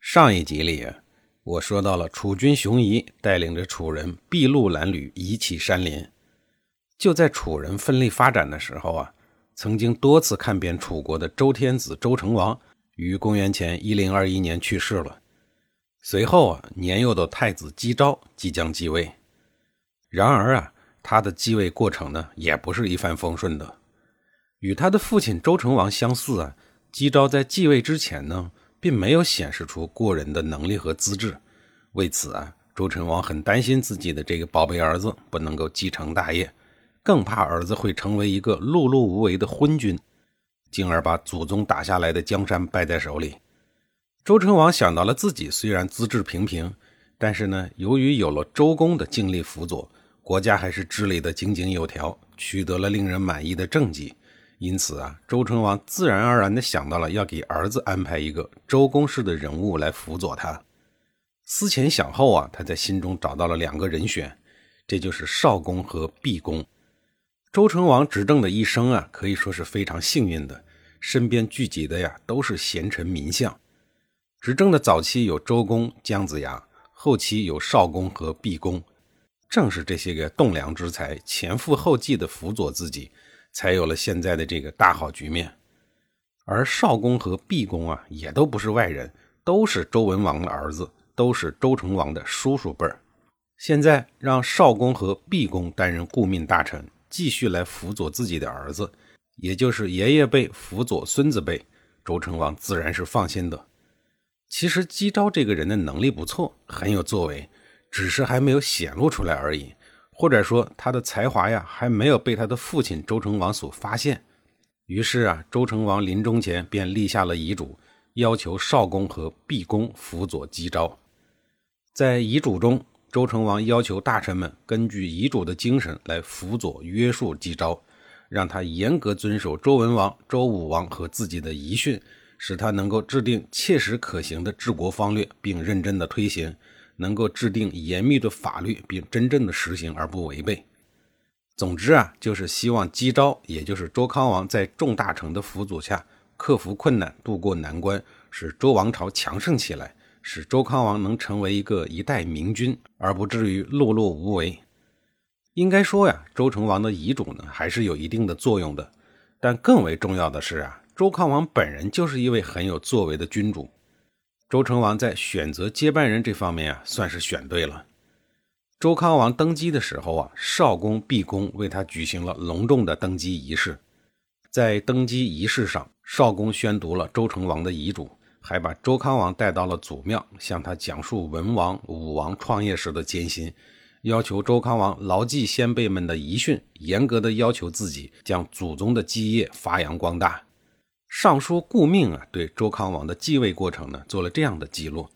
上一集里，我说到了楚军熊夷带领着楚人筚路蓝缕，移起山林。就在楚人奋力发展的时候啊，曾经多次看遍楚国的周天子周成王于公元前一零二一年去世了。随后啊，年幼的太子姬昭即将继位。然而啊，他的继位过程呢，也不是一帆风顺的。与他的父亲周成王相似啊，姬昭在继位之前呢。并没有显示出过人的能力和资质，为此啊，周成王很担心自己的这个宝贝儿子不能够继承大业，更怕儿子会成为一个碌碌无为的昏君，进而把祖宗打下来的江山败在手里。周成王想到了自己虽然资质平平，但是呢，由于有了周公的尽力辅佐，国家还是治理的井井有条，取得了令人满意的政绩。因此啊，周成王自然而然地想到了要给儿子安排一个周公式的人物来辅佐他。思前想后啊，他在心中找到了两个人选，这就是少公和毕公。周成王执政的一生啊，可以说是非常幸运的，身边聚集的呀都是贤臣名相。执政的早期有周公、姜子牙，后期有少公和毕公，正是这些个栋梁之才，前赴后继地辅佐自己。才有了现在的这个大好局面，而少公和毕公啊，也都不是外人，都是周文王的儿子，都是周成王的叔叔辈儿。现在让少公和毕公担任顾命大臣，继续来辅佐自己的儿子，也就是爷爷辈辅佐孙子辈，周成王自然是放心的。其实姬昭这个人的能力不错，很有作为，只是还没有显露出来而已。或者说他的才华呀，还没有被他的父亲周成王所发现。于是啊，周成王临终前便立下了遗嘱，要求少公和毕公辅佐姬昭。在遗嘱中，周成王要求大臣们根据遗嘱的精神来辅佐约束姬昭，让他严格遵守周文王、周武王和自己的遗训，使他能够制定切实可行的治国方略，并认真的推行。能够制定严密的法律，并真正的实行而不违背。总之啊，就是希望姬昭，也就是周康王，在众大臣的辅佐下，克服困难，渡过难关，使周王朝强盛起来，使周康王能成为一个一代明君，而不至于碌碌无为。应该说呀，周成王的遗嘱呢，还是有一定的作用的。但更为重要的是啊，周康王本人就是一位很有作为的君主。周成王在选择接班人这方面啊，算是选对了。周康王登基的时候啊，少公毕公为他举行了隆重的登基仪式。在登基仪式上，少公宣读了周成王的遗嘱，还把周康王带到了祖庙，向他讲述文王、武王创业时的艰辛，要求周康王牢记先辈们的遗训，严格的要求自己，将祖宗的基业发扬光大。尚书顾命啊，对周康王的继位过程呢，做了这样的记录：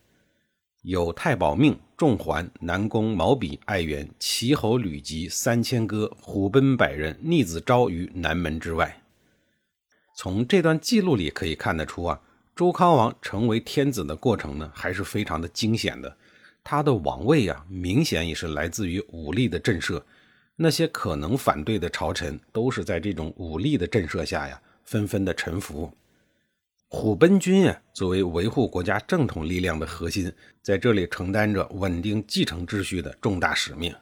有太保命、仲桓、南宫毛比、爱元、齐侯吕吉三千歌，虎贲百人，逆子昭于南门之外。从这段记录里可以看得出啊，周康王成为天子的过程呢，还是非常的惊险的。他的王位啊，明显也是来自于武力的震慑。那些可能反对的朝臣，都是在这种武力的震慑下呀。纷纷的臣服。虎贲军呀，作为维护国家正统力量的核心，在这里承担着稳定继承秩序的重大使命。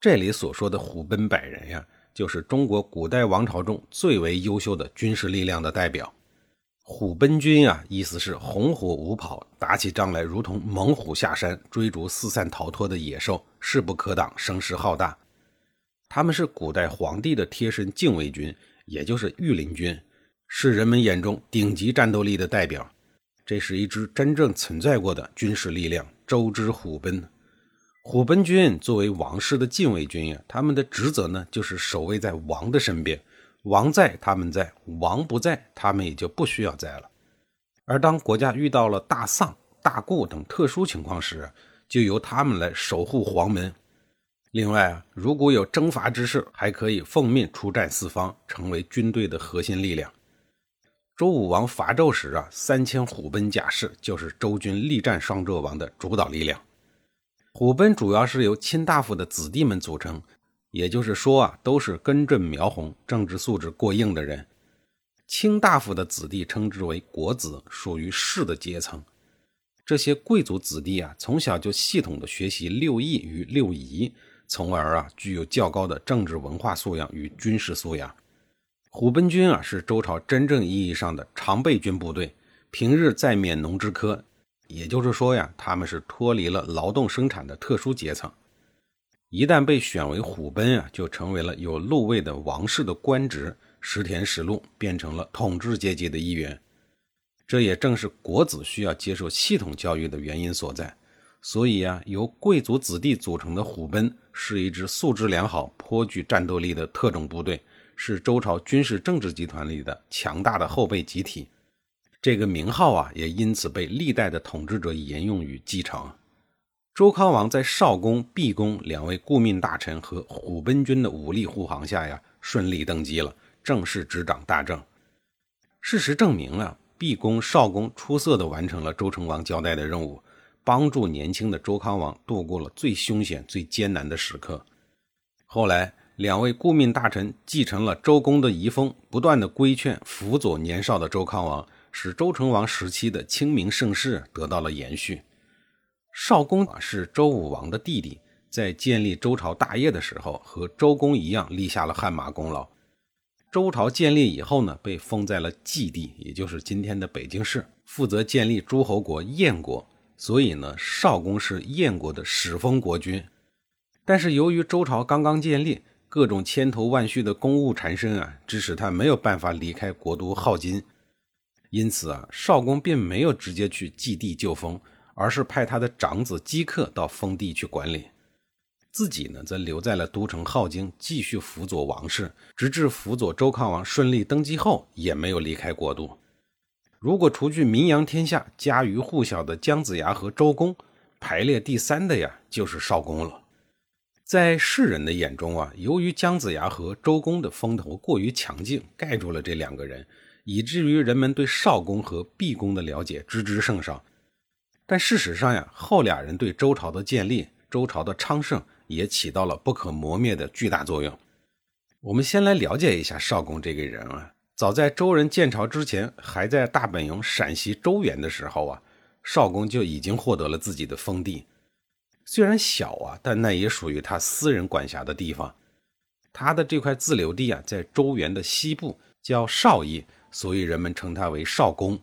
这里所说的虎贲百人呀，就是中国古代王朝中最为优秀的军事力量的代表。虎贲军啊，意思是红火无跑，打起仗来如同猛虎下山，追逐四散逃脱的野兽，势不可挡，声势浩大。他们是古代皇帝的贴身禁卫军。也就是御林军，是人们眼中顶级战斗力的代表。这是一支真正存在过的军事力量——周之虎贲。虎贲军作为王室的禁卫军呀，他们的职责呢，就是守卫在王的身边。王在，他们在；王不在，他们也就不需要在了。而当国家遇到了大丧，大故等特殊情况时，就由他们来守护皇门。另外啊，如果有征伐之事，还可以奉命出战四方，成为军队的核心力量。周武王伐纣时啊，三千虎贲甲士就是周军力战商纣王的主导力量。虎贲主要是由卿大夫的子弟们组成，也就是说啊，都是根正苗红、政治素质过硬的人。卿大夫的子弟称之为国子，属于士的阶层。这些贵族子弟啊，从小就系统的学习六艺与六仪，从而啊，具有较高的政治文化素养与军事素养。虎贲军啊，是周朝真正意义上的常备军部队，平日在免农之科，也就是说呀，他们是脱离了劳动生产的特殊阶层。一旦被选为虎贲啊，就成为了有禄位的王室的官职，食田食禄，变成了统治阶级的一员。这也正是国子需要接受系统教育的原因所在。所以啊，由贵族子弟组成的虎贲是一支素质良好、颇具战斗力的特种部队。是周朝军事政治集团里的强大的后备集体，这个名号啊，也因此被历代的统治者沿用与继承。周康王在少公、毕公两位顾命大臣和虎贲军的武力护航下呀，顺利登基了，正式执掌大政。事实证明啊，毕公、少公出色地完成了周成王交代的任务，帮助年轻的周康王度过了最凶险、最艰难的时刻。后来。两位顾命大臣继承了周公的遗风，不断的规劝辅佐年少的周康王，使周成王时期的清明盛世得到了延续。少公是周武王的弟弟，在建立周朝大业的时候，和周公一样立下了汗马功劳。周朝建立以后呢，被封在了蓟地，也就是今天的北京市，负责建立诸侯国燕国。所以呢，少公是燕国的始封国君。但是由于周朝刚刚建立，各种千头万绪的公务缠身啊，致使他没有办法离开国都镐京。因此啊，少公并没有直接去祭地就封，而是派他的长子姬克到封地去管理，自己呢则留在了都城镐京，继续辅佐王室，直至辅佐周康王顺利登基后，也没有离开国都。如果除去名扬天下、家喻户晓的姜子牙和周公，排列第三的呀，就是少公了。在世人的眼中啊，由于姜子牙和周公的风头过于强劲，盖住了这两个人，以至于人们对少公和毕公的了解知之甚少。但事实上呀，后俩人对周朝的建立、周朝的昌盛也起到了不可磨灭的巨大作用。我们先来了解一下少公这个人啊。早在周人建朝之前，还在大本营陕西周原的时候啊，少公就已经获得了自己的封地。虽然小啊，但那也属于他私人管辖的地方。他的这块自留地啊，在周原的西部，叫少邑，所以人们称他为少公。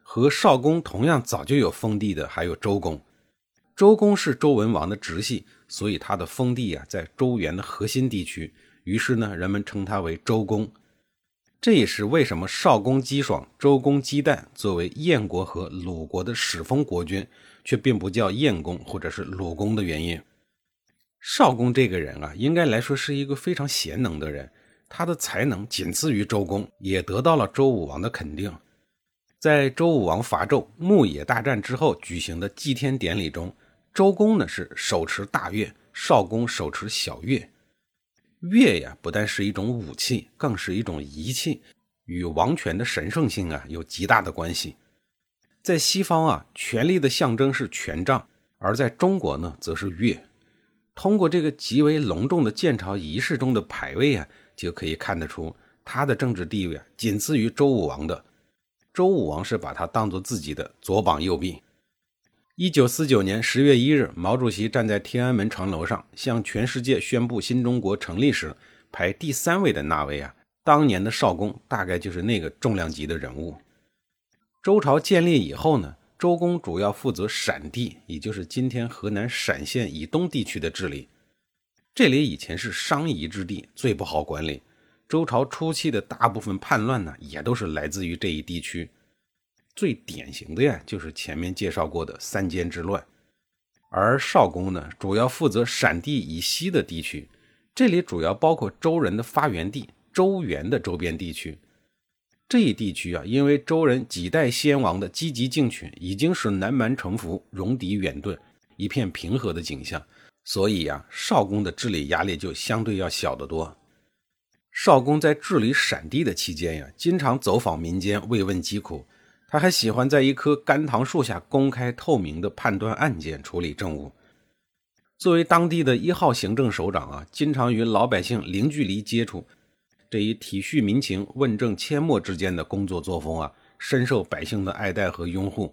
和少公同样早就有封地的，还有周公。周公是周文王的直系，所以他的封地啊，在周原的核心地区。于是呢，人们称他为周公。这也是为什么少公姬爽、周公姬旦作为燕国和鲁国的始封国君。却并不叫燕公或者是鲁公的原因。少公这个人啊，应该来说是一个非常贤能的人，他的才能仅次于周公，也得到了周武王的肯定。在周武王伐纣、牧野大战之后举行的祭天典礼中，周公呢是手持大乐，少公手持小乐。乐呀，不但是一种武器，更是一种仪器，与王权的神圣性啊有极大的关系。在西方啊，权力的象征是权杖，而在中国呢，则是乐。通过这个极为隆重的建朝仪式中的牌位啊，就可以看得出他的政治地位啊，仅次于周武王的。周武王是把他当做自己的左膀右臂。一九四九年十月一日，毛主席站在天安门城楼上，向全世界宣布新中国成立时，排第三位的那位啊，当年的少公，大概就是那个重量级的人物。周朝建立以后呢，周公主要负责陕地，也就是今天河南陕县以东地区的治理。这里以前是商夷之地，最不好管理。周朝初期的大部分叛乱呢，也都是来自于这一地区。最典型的呀，就是前面介绍过的三监之乱。而少公呢，主要负责陕地以西的地区，这里主要包括周人的发源地周原的周边地区。这一地区啊，因为周人几代先王的积极进取，已经是南蛮城府，戎狄远遁，一片平和的景象，所以呀，少公的治理压力就相对要小得多。少公在治理陕地的期间呀，经常走访民间慰问疾苦。他还喜欢在一棵甘棠树下公开透明的判断案件、处理政务。作为当地的一号行政首长啊，经常与老百姓零距离接触，这一体恤民情、问政阡陌之间的工作作风啊，深受百姓的爱戴和拥护。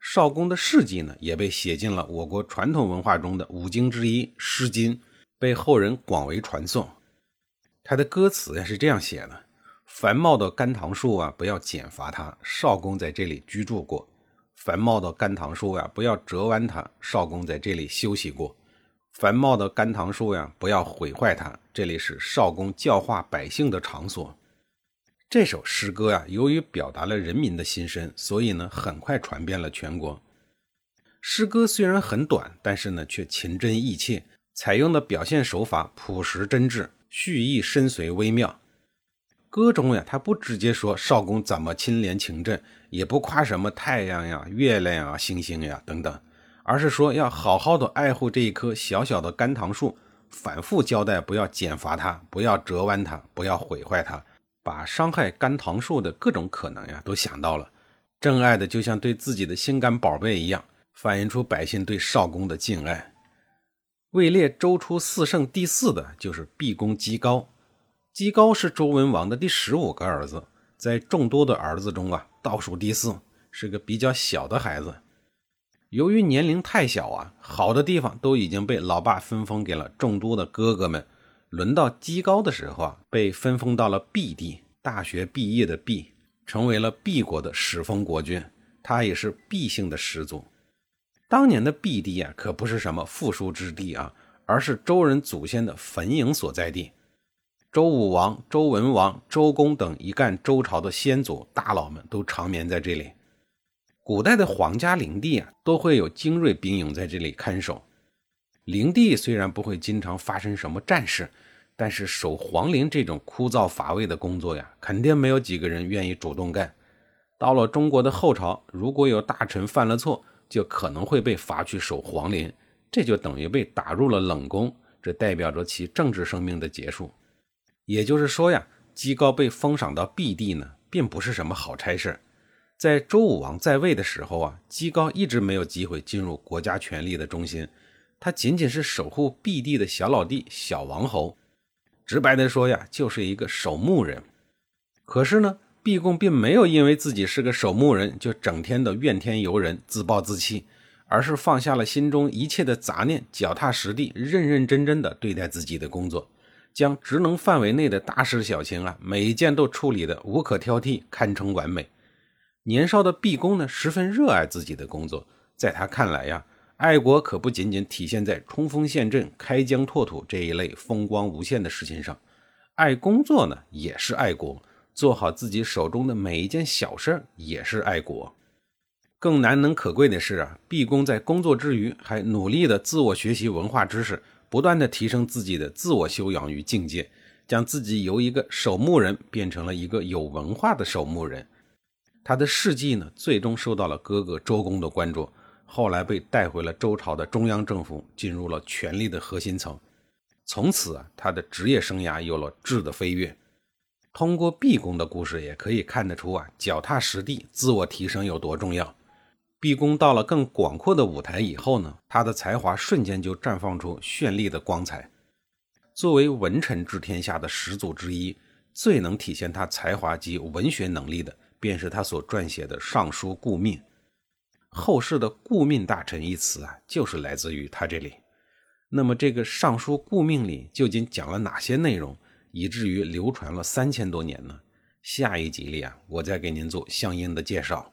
少公的事迹呢，也被写进了我国传统文化中的五经之一《诗经》，被后人广为传颂。他的歌词呀是这样写的：“繁茂的甘棠树啊，不要剪伐它。少公在这里居住过。繁茂的甘棠树呀，不要折弯它。少公在这里休息过。繁茂的甘棠树呀，不要毁坏它。这里是少公教化百姓的场所。”这首诗歌呀，由于表达了人民的心声，所以呢，很快传遍了全国。诗歌虽然很短，但是呢，却情真意切，采用的表现手法朴实真挚。蓄意深邃微妙，歌中呀，他不直接说少公怎么清廉勤政，也不夸什么太阳呀、月亮啊、星星呀等等，而是说要好好的爱护这一棵小小的甘棠树，反复交代不要剪伐它，不要折弯它，不要毁坏它，把伤害甘棠树的各种可能呀都想到了，真爱的就像对自己的心肝宝贝一样，反映出百姓对少公的敬爱。位列周初四圣第四的就是毕公姬高。姬高是周文王的第十五个儿子，在众多的儿子中啊，倒数第四，是个比较小的孩子。由于年龄太小啊，好的地方都已经被老爸分封给了众多的哥哥们。轮到姬高的时候啊，被分封到了毕地，大学毕业的毕，成为了毕国的始封国君。他也是毕姓的始祖。当年的毕地啊，可不是什么富庶之地啊，而是周人祖先的坟茔所在地。周武王、周文王、周公等一干周朝的先祖大佬们都长眠在这里。古代的皇家陵地啊，都会有精锐兵营在这里看守。陵地虽然不会经常发生什么战事，但是守皇陵这种枯燥乏味的工作呀，肯定没有几个人愿意主动干。到了中国的后朝，如果有大臣犯了错，就可能会被罚去守皇陵，这就等于被打入了冷宫，这代表着其政治生命的结束。也就是说呀，姬高被封赏到毕地呢，并不是什么好差事。在周武王在位的时候啊，姬高一直没有机会进入国家权力的中心，他仅仅是守护毕地的小老弟、小王侯。直白的说呀，就是一个守墓人。可是呢？毕公并没有因为自己是个守墓人，就整天的怨天尤人、自暴自弃，而是放下了心中一切的杂念，脚踏实地、认认真真的对待自己的工作，将职能范围内的大事小情啊，每一件都处理的无可挑剔，堪称完美。年少的毕公呢，十分热爱自己的工作，在他看来呀，爱国可不仅仅体现在冲锋陷阵、开疆拓土这一类风光无限的事情上，爱工作呢，也是爱国。做好自己手中的每一件小事也是爱国。更难能可贵的是啊，毕公在工作之余还努力的自我学习文化知识，不断的提升自己的自我修养与境界，将自己由一个守墓人变成了一个有文化的守墓人。他的事迹呢，最终受到了哥哥周公的关注，后来被带回了周朝的中央政府，进入了权力的核心层。从此啊，他的职业生涯有了质的飞跃。通过毕公的故事，也可以看得出啊，脚踏实地、自我提升有多重要。毕公到了更广阔的舞台以后呢，他的才华瞬间就绽放出绚丽的光彩。作为文臣治天下的始祖之一，最能体现他才华及文学能力的，便是他所撰写的《尚书顾命》。后世的“顾命大臣”一词啊，就是来自于他这里。那么，这个《尚书顾命》里究竟讲了哪些内容？以至于流传了三千多年呢。下一集里啊，我再给您做相应的介绍。